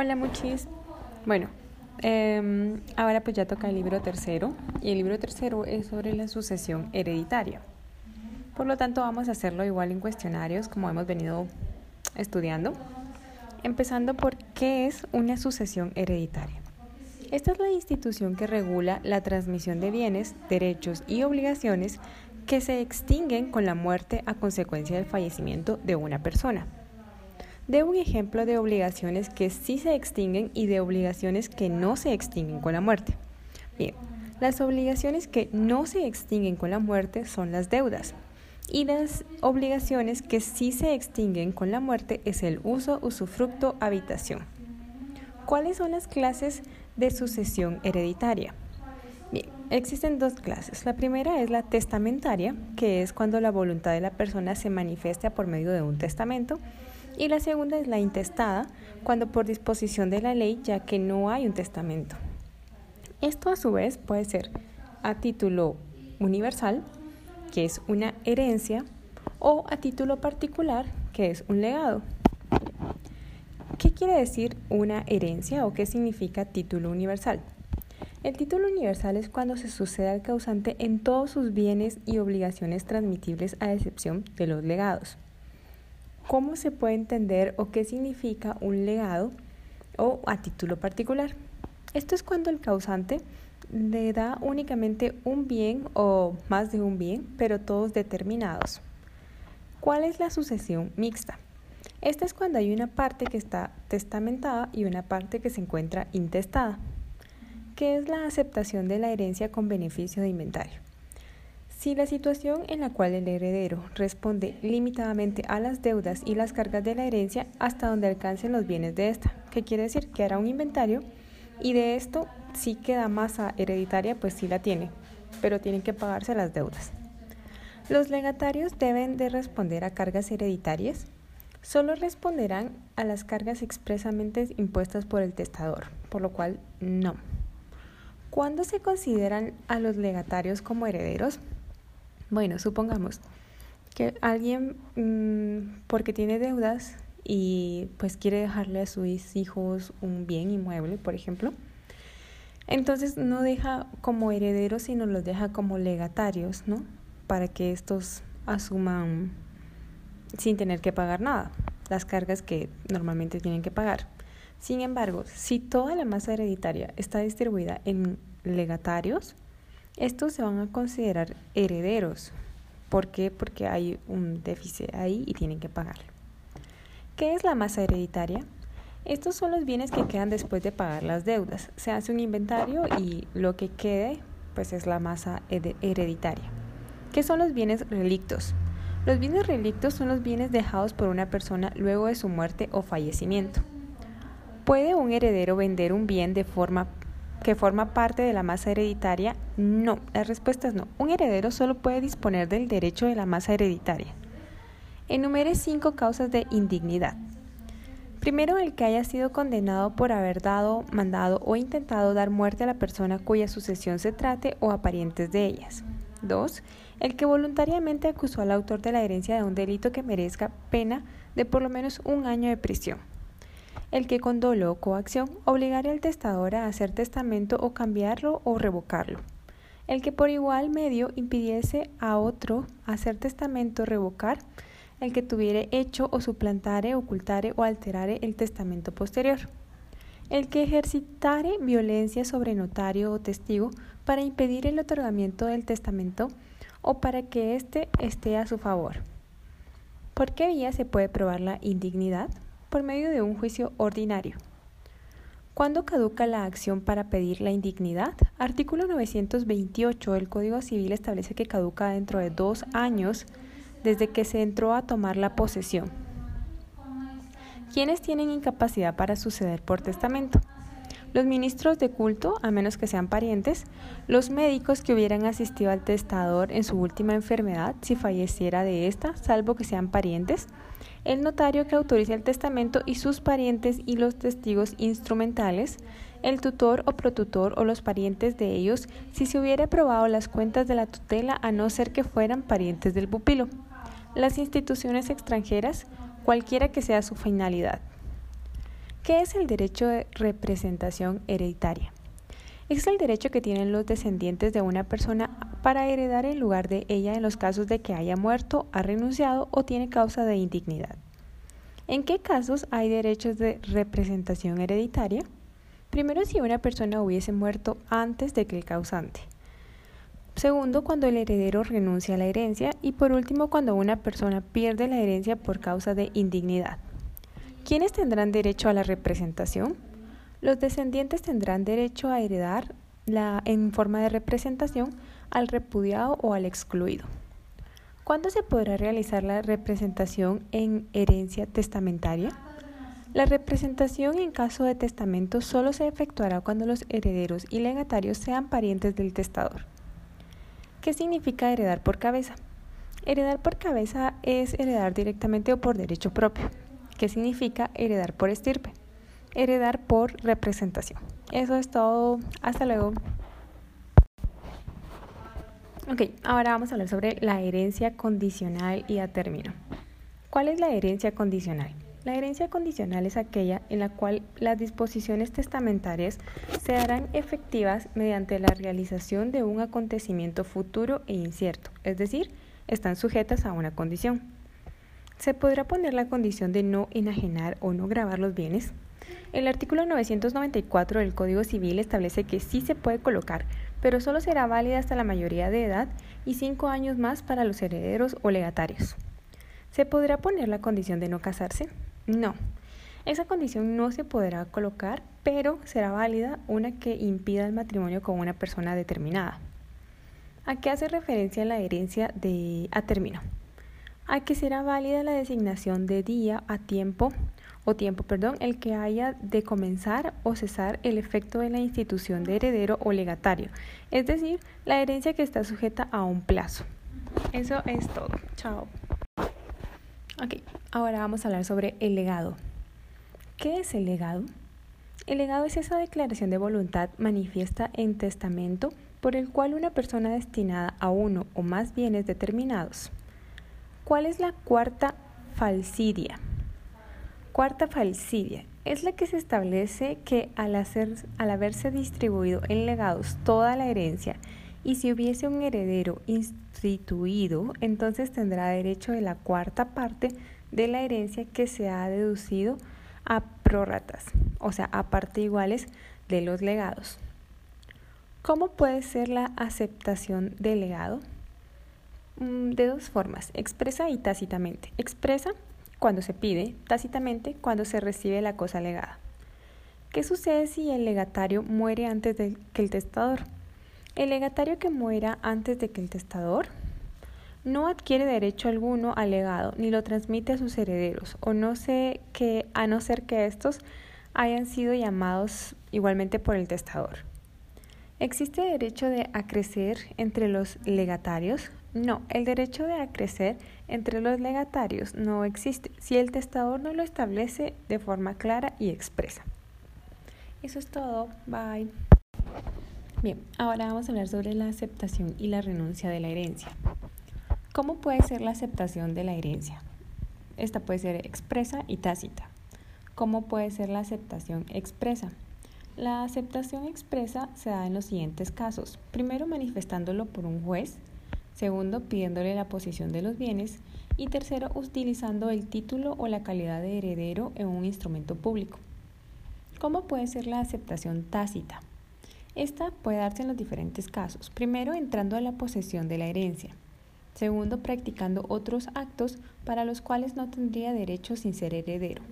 Hola muchis. Bueno, em, ahora pues ya toca el libro tercero y el libro tercero es sobre la sucesión hereditaria. Por lo tanto vamos a hacerlo igual en cuestionarios como hemos venido estudiando, empezando por qué es una sucesión hereditaria. Esta es la institución que regula la transmisión de bienes, derechos y obligaciones que se extinguen con la muerte a consecuencia del fallecimiento de una persona. De un ejemplo de obligaciones que sí se extinguen y de obligaciones que no se extinguen con la muerte. Bien, las obligaciones que no se extinguen con la muerte son las deudas. Y las obligaciones que sí se extinguen con la muerte es el uso, usufructo, habitación. ¿Cuáles son las clases de sucesión hereditaria? Bien, existen dos clases. La primera es la testamentaria, que es cuando la voluntad de la persona se manifiesta por medio de un testamento y la segunda es la intestada, cuando por disposición de la ley, ya que no hay un testamento. Esto a su vez puede ser a título universal, que es una herencia, o a título particular, que es un legado. ¿Qué quiere decir una herencia o qué significa título universal? El título universal es cuando se sucede al causante en todos sus bienes y obligaciones transmitibles a excepción de los legados cómo se puede entender o qué significa un legado o a título particular. Esto es cuando el causante le da únicamente un bien o más de un bien, pero todos determinados. ¿Cuál es la sucesión mixta? Esta es cuando hay una parte que está testamentada y una parte que se encuentra intestada, que es la aceptación de la herencia con beneficio de inventario. Si la situación en la cual el heredero responde limitadamente a las deudas y las cargas de la herencia hasta donde alcancen los bienes de esta, ¿qué quiere decir que hará un inventario y de esto si queda masa hereditaria, pues sí la tiene, pero tienen que pagarse las deudas. Los legatarios deben de responder a cargas hereditarias, solo responderán a las cargas expresamente impuestas por el testador, por lo cual no. ¿Cuándo se consideran a los legatarios como herederos? Bueno, supongamos que alguien, mm, porque tiene deudas y pues quiere dejarle a sus hijos un bien inmueble, por ejemplo, entonces no deja como herederos, sino los deja como legatarios, ¿no? Para que estos asuman sin tener que pagar nada, las cargas que normalmente tienen que pagar. Sin embargo, si toda la masa hereditaria está distribuida en legatarios, estos se van a considerar herederos. ¿Por qué? Porque hay un déficit ahí y tienen que pagarlo. ¿Qué es la masa hereditaria? Estos son los bienes que quedan después de pagar las deudas. Se hace un inventario y lo que quede pues es la masa hereditaria. ¿Qué son los bienes relictos? Los bienes relictos son los bienes dejados por una persona luego de su muerte o fallecimiento. ¿Puede un heredero vender un bien de forma que forma parte de la masa hereditaria? No, la respuesta es no. Un heredero solo puede disponer del derecho de la masa hereditaria. Enumere cinco causas de indignidad. Primero, el que haya sido condenado por haber dado, mandado o intentado dar muerte a la persona cuya sucesión se trate o a parientes de ellas. 2. El que voluntariamente acusó al autor de la herencia de un delito que merezca pena de por lo menos un año de prisión el que con dolo o coacción obligare al testador a hacer testamento o cambiarlo o revocarlo, el que por igual medio impidiese a otro hacer testamento o revocar, el que tuviere hecho o suplantare, ocultare o alterare el testamento posterior, el que ejercitare violencia sobre notario o testigo para impedir el otorgamiento del testamento o para que éste esté a su favor. ¿Por qué vía se puede probar la indignidad? Por medio de un juicio ordinario. ¿Cuándo caduca la acción para pedir la indignidad? Artículo 928 del Código Civil establece que caduca dentro de dos años desde que se entró a tomar la posesión. ¿Quiénes tienen incapacidad para suceder por testamento? Los ministros de culto, a menos que sean parientes, los médicos que hubieran asistido al testador en su última enfermedad si falleciera de esta, salvo que sean parientes, el notario que autorice el testamento y sus parientes y los testigos instrumentales, el tutor o protutor o los parientes de ellos, si se hubiera aprobado las cuentas de la tutela a no ser que fueran parientes del pupilo. Las instituciones extranjeras, cualquiera que sea su finalidad. ¿Qué es el derecho de representación hereditaria? Es el derecho que tienen los descendientes de una persona para heredar en lugar de ella en los casos de que haya muerto, ha renunciado o tiene causa de indignidad. ¿En qué casos hay derechos de representación hereditaria? Primero, si una persona hubiese muerto antes de que el causante. Segundo, cuando el heredero renuncia a la herencia. Y por último, cuando una persona pierde la herencia por causa de indignidad. ¿Quiénes tendrán derecho a la representación? Los descendientes tendrán derecho a heredar en forma de representación al repudiado o al excluido. ¿Cuándo se podrá realizar la representación en herencia testamentaria? La representación en caso de testamento solo se efectuará cuando los herederos y legatarios sean parientes del testador. ¿Qué significa heredar por cabeza? Heredar por cabeza es heredar directamente o por derecho propio. ¿Qué significa heredar por estirpe? heredar por representación. Eso es todo. Hasta luego. Ok, ahora vamos a hablar sobre la herencia condicional y a término. ¿Cuál es la herencia condicional? La herencia condicional es aquella en la cual las disposiciones testamentarias se harán efectivas mediante la realización de un acontecimiento futuro e incierto, es decir, están sujetas a una condición. ¿Se podrá poner la condición de no enajenar o no grabar los bienes? El artículo 994 del Código Civil establece que sí se puede colocar, pero solo será válida hasta la mayoría de edad y cinco años más para los herederos o legatarios. ¿Se podrá poner la condición de no casarse? No. Esa condición no se podrá colocar, pero será válida una que impida el matrimonio con una persona determinada. ¿A qué hace referencia la herencia de a término? A que será válida la designación de día a tiempo o tiempo, perdón, el que haya de comenzar o cesar el efecto de la institución de heredero o legatario, es decir, la herencia que está sujeta a un plazo. Eso es todo. Chao. Ok, ahora vamos a hablar sobre el legado. ¿Qué es el legado? El legado es esa declaración de voluntad manifiesta en testamento por el cual una persona destinada a uno o más bienes determinados. ¿Cuál es la cuarta falsidia? Cuarta falsidia es la que se establece que al, hacer, al haberse distribuido en legados toda la herencia y si hubiese un heredero instituido, entonces tendrá derecho de la cuarta parte de la herencia que se ha deducido a prórratas, o sea, a parte iguales de los legados. ¿Cómo puede ser la aceptación del legado? Mm, de dos formas, expresa y tácitamente. Expresa cuando se pide, tácitamente cuando se recibe la cosa legada. ¿Qué sucede si el legatario muere antes de que el testador? El legatario que muera antes de que el testador no adquiere derecho alguno al legado ni lo transmite a sus herederos, o no sé que a no ser que estos hayan sido llamados igualmente por el testador. ¿Existe derecho de acrecer entre los legatarios? No, el derecho de acrecer entre los legatarios no existe si el testador no lo establece de forma clara y expresa. Eso es todo. Bye. Bien, ahora vamos a hablar sobre la aceptación y la renuncia de la herencia. ¿Cómo puede ser la aceptación de la herencia? Esta puede ser expresa y tácita. ¿Cómo puede ser la aceptación expresa? La aceptación expresa se da en los siguientes casos. Primero, manifestándolo por un juez segundo, pidiéndole la posición de los bienes y tercero, utilizando el título o la calidad de heredero en un instrumento público. ¿Cómo puede ser la aceptación tácita? Esta puede darse en los diferentes casos. Primero, entrando a la posesión de la herencia. Segundo, practicando otros actos para los cuales no tendría derecho sin ser heredero.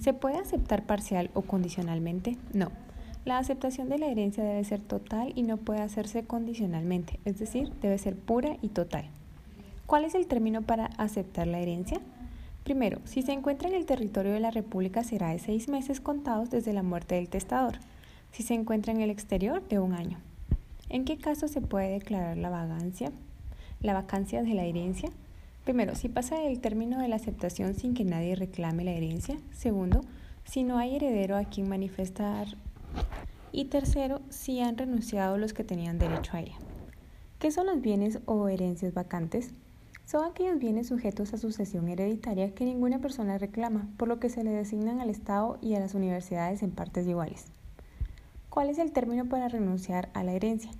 ¿Se puede aceptar parcial o condicionalmente? No. La aceptación de la herencia debe ser total y no puede hacerse condicionalmente, es decir, debe ser pura y total. ¿Cuál es el término para aceptar la herencia? Primero, si se encuentra en el territorio de la República será de seis meses contados desde la muerte del testador. Si se encuentra en el exterior, de un año. ¿En qué caso se puede declarar la vacancia? La vacancia de la herencia. Primero, si pasa el término de la aceptación sin que nadie reclame la herencia. Segundo, si no hay heredero a quien manifestar y tercero, si han renunciado los que tenían derecho a ella. ¿Qué son los bienes o herencias vacantes? Son aquellos bienes sujetos a sucesión hereditaria que ninguna persona reclama, por lo que se le designan al Estado y a las universidades en partes iguales. ¿Cuál es el término para renunciar a la herencia?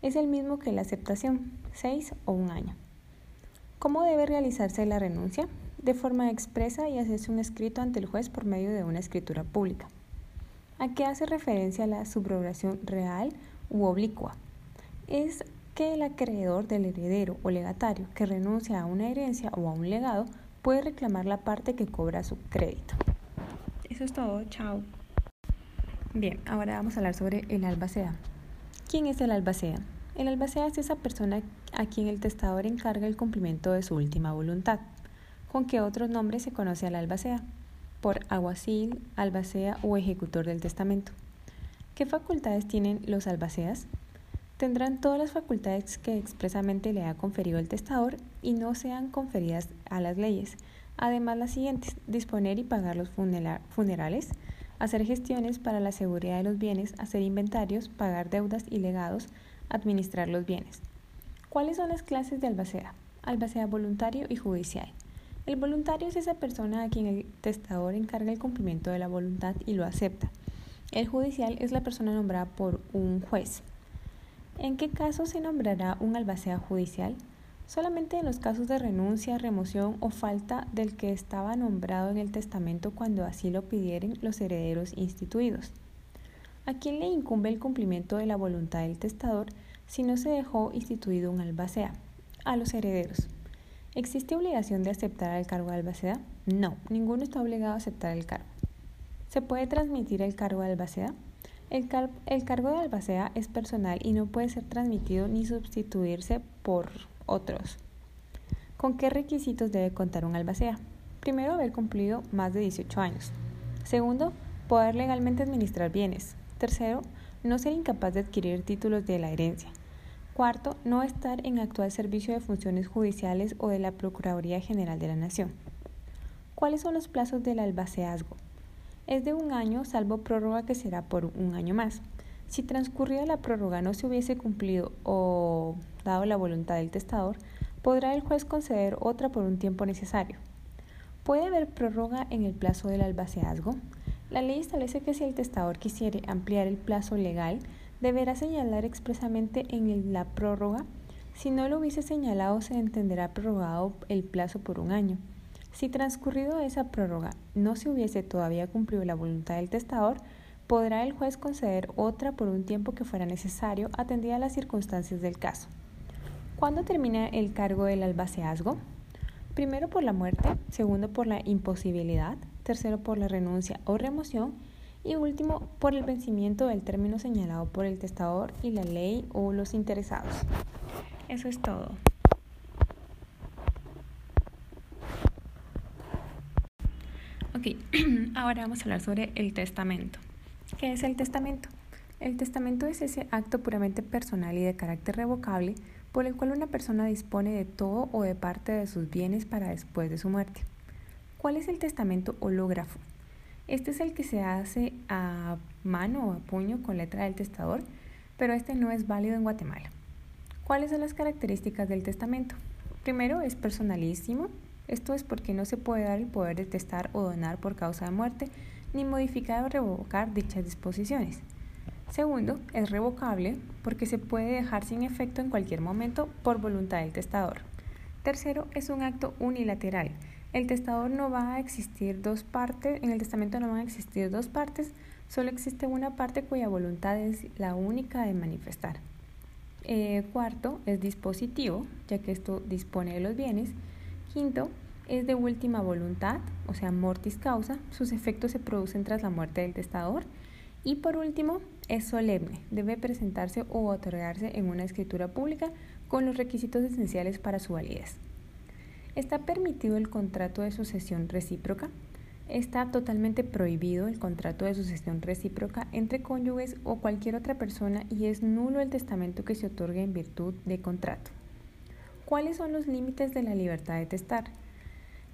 Es el mismo que la aceptación, seis o un año. ¿Cómo debe realizarse la renuncia? De forma expresa y hacerse un escrito ante el juez por medio de una escritura pública. ¿A qué hace referencia la subrogación real u oblicua? Es que el acreedor del heredero o legatario que renuncia a una herencia o a un legado puede reclamar la parte que cobra su crédito. Eso es todo, chao. Bien, ahora vamos a hablar sobre el albacea. ¿Quién es el albacea? El albacea es esa persona a quien el testador encarga el cumplimiento de su última voluntad. ¿Con qué otros nombres se conoce al albacea? Por aguacil, albacea o ejecutor del testamento. ¿Qué facultades tienen los albaceas? tendrán todas las facultades que expresamente le ha conferido el testador y no sean conferidas a las leyes. Además, las siguientes, disponer y pagar los funerales, hacer gestiones para la seguridad de los bienes, hacer inventarios, pagar deudas y legados, administrar los bienes. ¿Cuáles son las clases de albacea? Albacea voluntario y judicial. El voluntario es esa persona a quien el testador encarga el cumplimiento de la voluntad y lo acepta. El judicial es la persona nombrada por un juez. ¿En qué caso se nombrará un albacea judicial? Solamente en los casos de renuncia, remoción o falta del que estaba nombrado en el testamento cuando así lo pidieren los herederos instituidos. ¿A quién le incumbe el cumplimiento de la voluntad del testador si no se dejó instituido un albacea? A los herederos. ¿Existe obligación de aceptar el cargo de albacea? No, ninguno está obligado a aceptar el cargo. ¿Se puede transmitir el cargo de albacea? El, cargo de albacea es personal y no puede ser transmitido ni sustituirse por otros. ¿Con qué requisitos debe contar un albacea? Primero, haber cumplido más de 18 años. Segundo, poder legalmente administrar bienes. Tercero, no ser incapaz de adquirir títulos de la herencia. Cuarto, no estar en actual servicio de funciones judiciales o de la Procuraduría General de la Nación. ¿Cuáles son los plazos del albaceazgo? es de un año, salvo prórroga que será por un año más. Si transcurrida la prórroga no se hubiese cumplido o dado la voluntad del testador, podrá el juez conceder otra por un tiempo necesario. ¿Puede haber prórroga en el plazo del albaceazgo? La ley establece que si el testador quisiere ampliar el plazo legal, deberá señalar expresamente en la prórroga. Si no lo hubiese señalado, se entenderá prorrogado el plazo por un año. Si transcurrido esa prórroga no se hubiese todavía cumplido la voluntad del testador, podrá el juez conceder otra por un tiempo que fuera necesario atendida las circunstancias del caso. ¿Cuándo termina el cargo del albaceazgo? Primero por la muerte, segundo por la imposibilidad, tercero por la renuncia o remoción y último por el vencimiento del término señalado por el testador y la ley o los interesados. Eso es todo. Ok, ahora vamos a hablar sobre el testamento. ¿Qué es el testamento? El testamento es ese acto puramente personal y de carácter revocable por el cual una persona dispone de todo o de parte de sus bienes para después de su muerte. ¿Cuál es el testamento hológrafo? Este es el que se hace a mano o a puño con letra del testador, pero este no es válido en Guatemala. ¿Cuáles son las características del testamento? Primero, es personalísimo, esto es porque no se puede dar el poder de testar o donar por causa de muerte, ni modificar o revocar dichas disposiciones. Segundo, es revocable porque se puede dejar sin efecto en cualquier momento por voluntad del testador. Tercero, es un acto unilateral. El testador no va a existir dos partes, en el testamento no van a existir dos partes, solo existe una parte cuya voluntad es la única de manifestar. Eh, cuarto, es dispositivo, ya que esto dispone de los bienes. Quinto, es de última voluntad, o sea, mortis causa. Sus efectos se producen tras la muerte del testador. Y por último, es solemne. Debe presentarse o otorgarse en una escritura pública con los requisitos esenciales para su validez. ¿Está permitido el contrato de sucesión recíproca? Está totalmente prohibido el contrato de sucesión recíproca entre cónyuges o cualquier otra persona y es nulo el testamento que se otorgue en virtud de contrato. ¿Cuáles son los límites de la libertad de testar?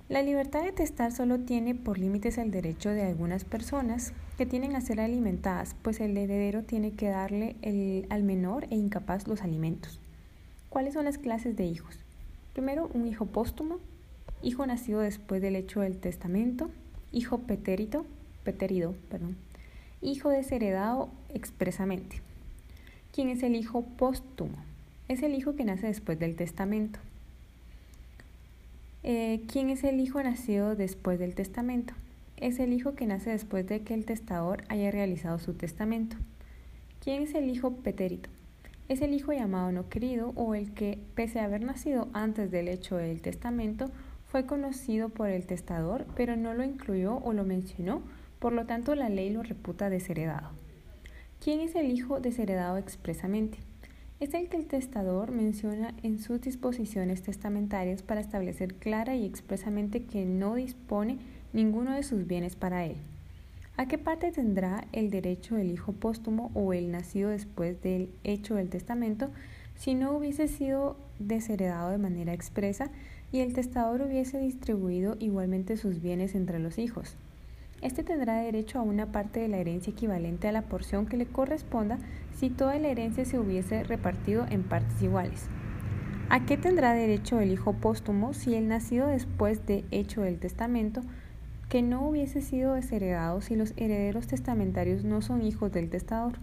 La libertad de testar solo tiene por límites el derecho de algunas personas que tienen a ser alimentadas, pues el heredero tiene que darle al menor e incapaz los alimentos. ¿Cuáles son las clases de hijos? Primero, un hijo póstumo, hijo nacido después del hecho del testamento, hijo petérito, peterido, perdón, hijo desheredado expresamente. ¿Quién es el hijo póstumo? Es el hijo que nace después del testamento. Eh, ¿Quién es el hijo nacido después del testamento? Es el hijo que nace después de que el testador haya realizado su testamento. ¿Quién es el hijo petérito? Es el hijo llamado no querido o el que, pese a haber nacido antes del hecho del testamento, fue conocido por el testador, pero no lo incluyó o lo mencionó, por lo tanto la ley lo reputa desheredado. ¿Quién es el hijo desheredado expresamente? es el que el testador menciona en sus disposiciones testamentarias para establecer clara y expresamente que no dispone ninguno de sus bienes para él. ¿A qué parte tendrá el derecho el hijo póstumo o el nacido después del hecho del testamento si no hubiese sido desheredado de manera expresa y el testador hubiese distribuido igualmente sus bienes entre los hijos? Este tendrá derecho a una parte de la herencia equivalente a la porción que le corresponda si toda la herencia se hubiese repartido en partes iguales. ¿A qué tendrá derecho el hijo póstumo si el nacido después de hecho del testamento que no hubiese sido desheredado si los herederos testamentarios no son hijos del testador?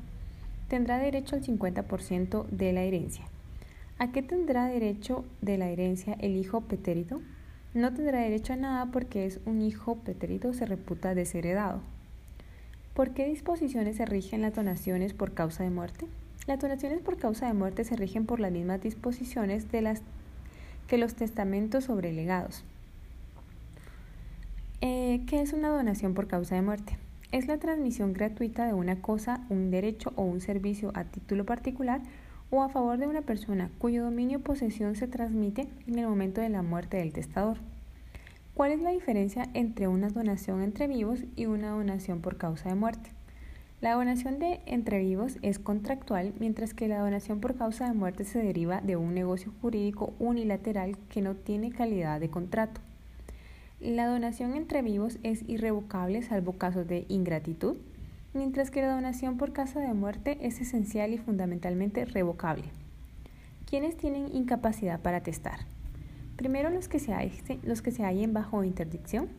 Tendrá derecho al 50% de la herencia. ¿A qué tendrá derecho de la herencia el hijo petérito? No tendrá derecho a nada porque es un hijo pretérito, se reputa desheredado. ¿Por qué disposiciones se rigen las donaciones por causa de muerte? Las donaciones por causa de muerte se rigen por las mismas disposiciones de las que los testamentos sobre legados. Eh, ¿Qué es una donación por causa de muerte? Es la transmisión gratuita de una cosa, un derecho o un servicio a título particular o a favor de una persona cuyo dominio o posesión se transmite en el momento de la muerte del testador. ¿Cuál es la diferencia entre una donación entre vivos y una donación por causa de muerte? La donación de entre vivos es contractual, mientras que la donación por causa de muerte se deriva de un negocio jurídico unilateral que no tiene calidad de contrato. La donación entre vivos es irrevocable salvo casos de ingratitud, mientras que la donación por causa de muerte es esencial y fundamentalmente revocable. ¿Quiénes tienen incapacidad para testar? Primero, los que se, hallen bajo interdicción.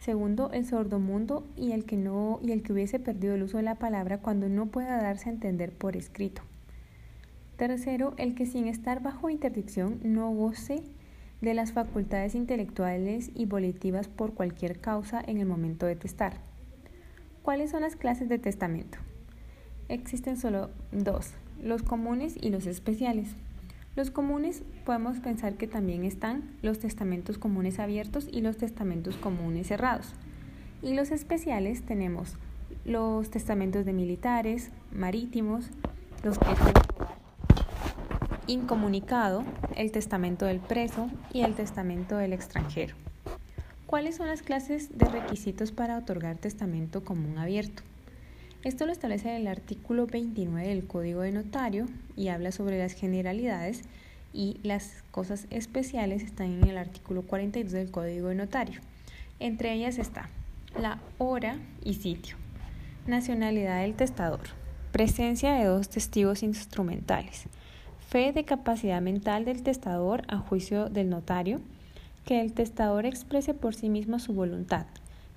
Segundo, el sordomundo y el, que no, y el que hubiese perdido el uso de la palabra cuando no pueda darse a entender por escrito. Tercero, el que sin estar bajo interdicción no goce de las facultades intelectuales y volitivas por cualquier causa en el momento de testar. ¿Cuáles son las clases de testamento? Existen solo dos, los comunes y los especiales. Los comunes podemos pensar que también están los testamentos comunes abiertos y los testamentos comunes cerrados. Y los especiales tenemos los testamentos de militares, marítimos, los que incomunicado, el testamento del preso y el testamento del extranjero. ¿Cuáles son las clases de requisitos para otorgar testamento común abierto? Esto lo establece el artículo 29 del Código de Notario y habla sobre las generalidades y las cosas especiales están en el artículo 42 del Código de Notario. Entre ellas está la hora y sitio, nacionalidad del testador, presencia de dos testigos instrumentales, fe de capacidad mental del testador a juicio del notario, que el testador exprese por sí mismo su voluntad,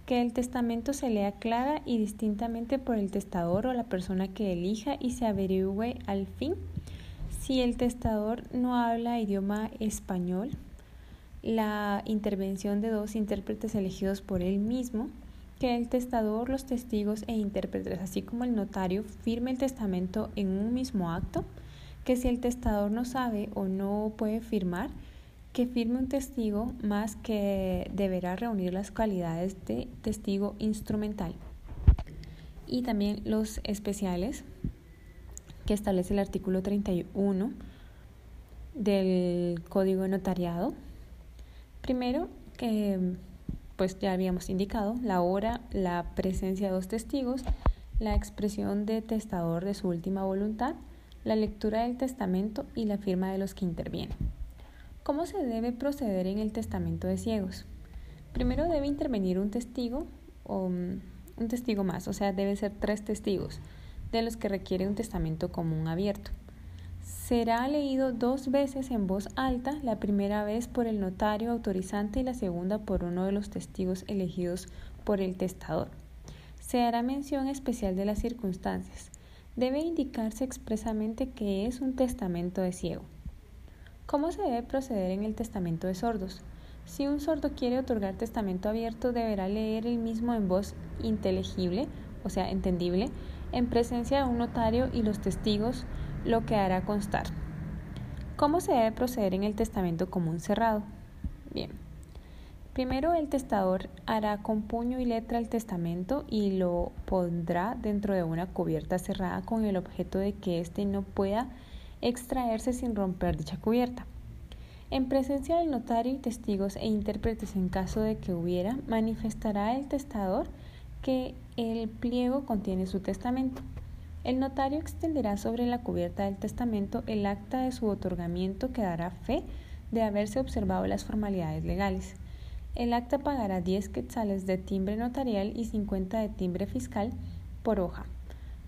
que el testamento se lea clara y distintamente por el testador o la persona que elija y se averigüe al fin. Si el testador no habla idioma español, la intervención de dos intérpretes elegidos por él mismo, que el testador, los testigos e intérpretes, así como el notario, firme el testamento en un mismo acto, que si el testador no sabe o no puede firmar, que firme un testigo más que deberá reunir las cualidades de testigo instrumental. Y también los especiales que establece el artículo 31 del Código de Notariado. Primero, que pues ya habíamos indicado, la hora, la presencia de dos testigos, la expresión de testador de su última voluntad, la lectura del testamento y la firma de los que intervienen. ¿Cómo se debe proceder en el testamento de ciegos? Primero debe intervenir un testigo o mm, un testigo más, o sea, debe ser tres testigos, de los que requiere un testamento común abierto. será leído dos veces en voz alta, la primera vez por el notario autorizante y la segunda por uno de los testigos elegidos por el testador. Se hará mención especial de las circunstancias. Debe indicarse expresamente que es un testamento de ciego. ¿Cómo se debe proceder en el testamento de sordos? Si un sordo quiere otorgar testamento abierto, deberá leer el mismo en voz inteligible, o sea, entendible, en presencia de un notario y los testigos, lo que hará constar. ¿Cómo se debe proceder en el testamento común cerrado? Bien. Primero el testador hará con puño y letra el testamento y lo pondrá dentro de una cubierta cerrada con el objeto de que éste no pueda extraerse sin romper dicha cubierta. En presencia del notario y testigos e intérpretes en caso de que hubiera, manifestará el testador que el pliego contiene su testamento. El notario extenderá sobre la cubierta del testamento el acta de su otorgamiento que dará fe de haberse observado las formalidades legales. El acta pagará 10 quetzales de timbre notarial y 50 de timbre fiscal por hoja.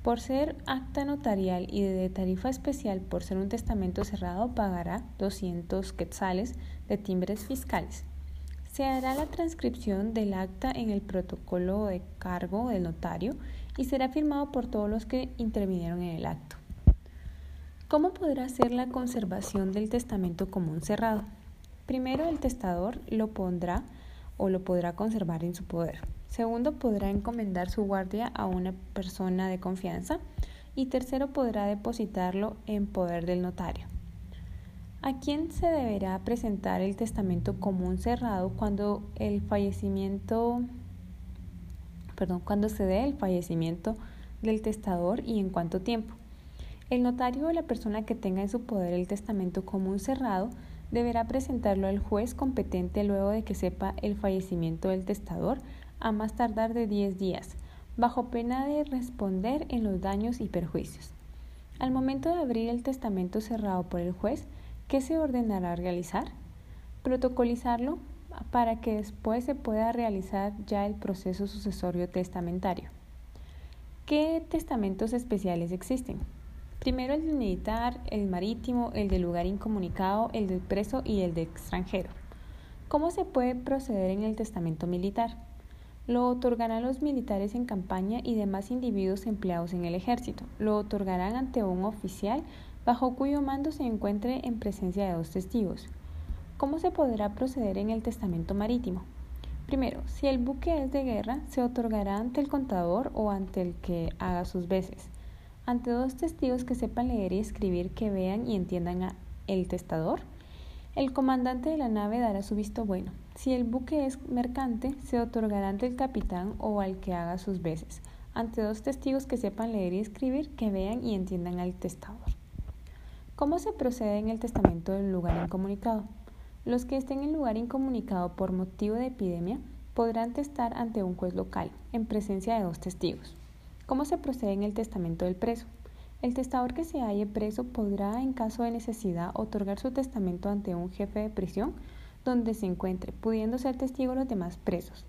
Por ser acta notarial y de tarifa especial por ser un testamento cerrado, pagará 200 quetzales de timbres fiscales. Se hará la transcripción del acta en el protocolo de cargo del notario y será firmado por todos los que intervinieron en el acto. ¿Cómo podrá ser la conservación del testamento común cerrado? Primero, el testador lo pondrá o lo podrá conservar en su poder. Segundo, podrá encomendar su guardia a una persona de confianza. Y tercero, podrá depositarlo en poder del notario. ¿A quién se deberá presentar el testamento común cerrado cuando el fallecimiento perdón, cuando se dé el fallecimiento del testador y en cuánto tiempo. El notario o la persona que tenga en su poder el testamento común cerrado deberá presentarlo al juez competente luego de que sepa el fallecimiento del testador a más tardar de 10 días, bajo pena de responder en los daños y perjuicios. Al momento de abrir el testamento cerrado por el juez, ¿qué se ordenará realizar? Protocolizarlo, para que después se pueda realizar ya el proceso sucesorio testamentario. ¿Qué testamentos especiales existen? Primero el del militar, el marítimo, el del lugar incomunicado, el del preso y el del extranjero. ¿Cómo se puede proceder en el testamento militar? Lo otorgarán los militares en campaña y demás individuos empleados en el ejército. Lo otorgarán ante un oficial bajo cuyo mando se encuentre en presencia de dos testigos. ¿Cómo se podrá proceder en el testamento marítimo? Primero, si el buque es de guerra, se otorgará ante el contador o ante el que haga sus veces, ante dos testigos que sepan leer y escribir, que vean y entiendan a el testador. El comandante de la nave dará su visto bueno. Si el buque es mercante, se otorgará ante el capitán o al que haga sus veces, ante dos testigos que sepan leer y escribir, que vean y entiendan al testador. ¿Cómo se procede en el testamento del lugar incomunicado? Los que estén en lugar incomunicado por motivo de epidemia podrán testar ante un juez local, en presencia de dos testigos. ¿Cómo se procede en el testamento del preso? El testador que se halle preso podrá, en caso de necesidad, otorgar su testamento ante un jefe de prisión donde se encuentre, pudiendo ser testigo los demás presos.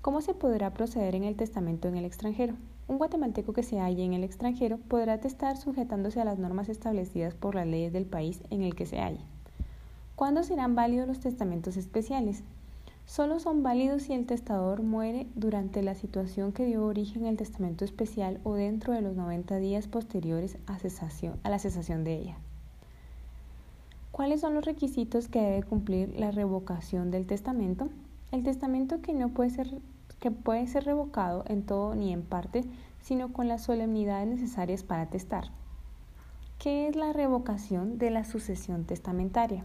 ¿Cómo se podrá proceder en el testamento en el extranjero? Un guatemalteco que se halle en el extranjero podrá testar sujetándose a las normas establecidas por las leyes del país en el que se halle. ¿Cuándo serán válidos los testamentos especiales? Solo son válidos si el testador muere durante la situación que dio origen al testamento especial o dentro de los 90 días posteriores a, a la cesación de ella. ¿Cuáles son los requisitos que debe cumplir la revocación del testamento? El testamento que no puede ser que puede ser revocado en todo ni en parte, sino con las solemnidades necesarias para testar. ¿Qué es la revocación de la sucesión testamentaria?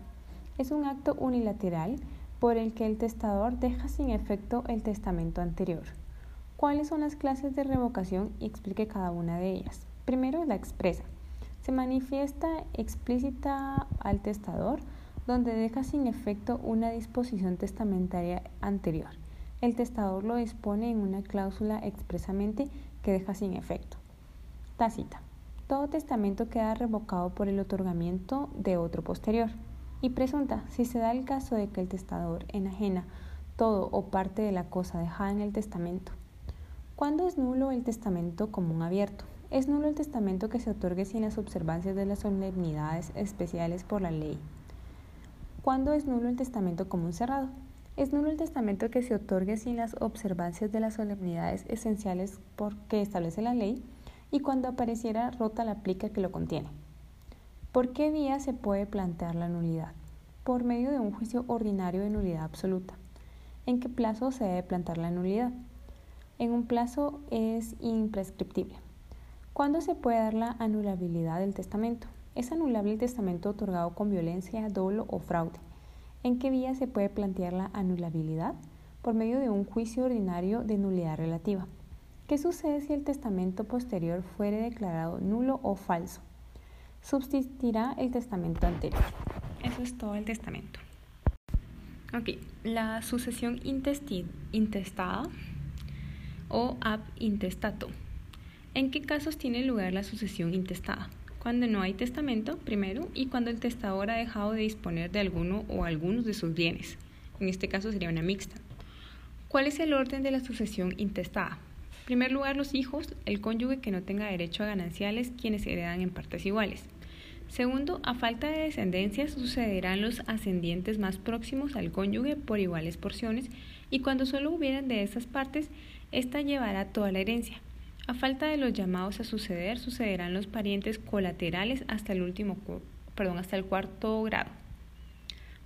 es un acto unilateral por el que el testador deja sin efecto el testamento anterior. ¿Cuáles son las clases de revocación? Y explique cada una de ellas. Primero la expresa. Se manifiesta explícita al testador donde deja sin efecto una disposición testamentaria anterior. El testador lo dispone en una cláusula expresamente que deja sin efecto. Tácita. Todo testamento queda revocado por el otorgamiento de otro posterior. Y presunta, si se da el caso de que el testador enajena todo o parte de la cosa dejada en el testamento. ¿Cuándo es nulo el testamento común abierto? Es nulo el testamento que se otorgue sin las observancias de las solemnidades especiales por la ley. ¿Cuándo es nulo el testamento común cerrado? Es nulo el testamento que se otorgue sin las observancias de las solemnidades esenciales que establece la ley y cuando apareciera rota la plica que lo contiene. ¿Por qué vía se puede plantear la nulidad? Por medio de un juicio ordinario de nulidad absoluta. ¿En qué plazo se debe plantear la nulidad? En un plazo es imprescriptible. ¿Cuándo se puede dar la anulabilidad del testamento? Es anulable el testamento otorgado con violencia, dolo o fraude. ¿En qué vía se puede plantear la anulabilidad? Por medio de un juicio ordinario de nulidad relativa. ¿Qué sucede si el testamento posterior fuere declarado nulo o falso? Subsistirá el testamento anterior. Eso es todo el testamento. Ok, la sucesión intestada o ab intestato. ¿En qué casos tiene lugar la sucesión intestada? Cuando no hay testamento, primero, y cuando el testador ha dejado de disponer de alguno o algunos de sus bienes. En este caso sería una mixta. ¿Cuál es el orden de la sucesión intestada? Primer lugar, los hijos, el cónyuge que no tenga derecho a gananciales, quienes heredan en partes iguales. Segundo, a falta de descendencia sucederán los ascendientes más próximos al cónyuge por iguales porciones y cuando solo hubieran de esas partes, ésta llevará toda la herencia. A falta de los llamados a suceder, sucederán los parientes colaterales hasta el último, perdón, hasta el cuarto grado.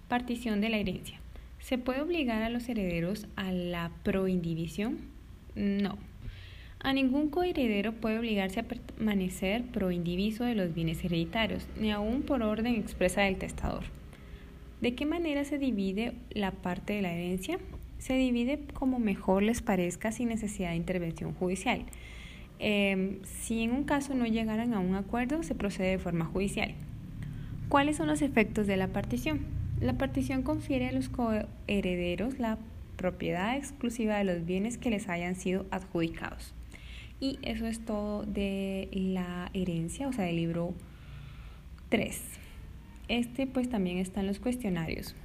Partición de la herencia. ¿Se puede obligar a los herederos a la proindivisión? No. A ningún coheredero puede obligarse a permanecer proindiviso de los bienes hereditarios, ni aun por orden expresa del testador. ¿De qué manera se divide la parte de la herencia? Se divide como mejor les parezca sin necesidad de intervención judicial. Em, si en un caso no llegaran a un acuerdo, se procede de forma judicial. ¿Cuáles son los efectos de la partición? La partición confiere a los coherederos la propiedad exclusiva de los bienes que les hayan sido adjudicados. Y eso es todo de la herencia, o sea, del libro 3. Este pues también está en los cuestionarios.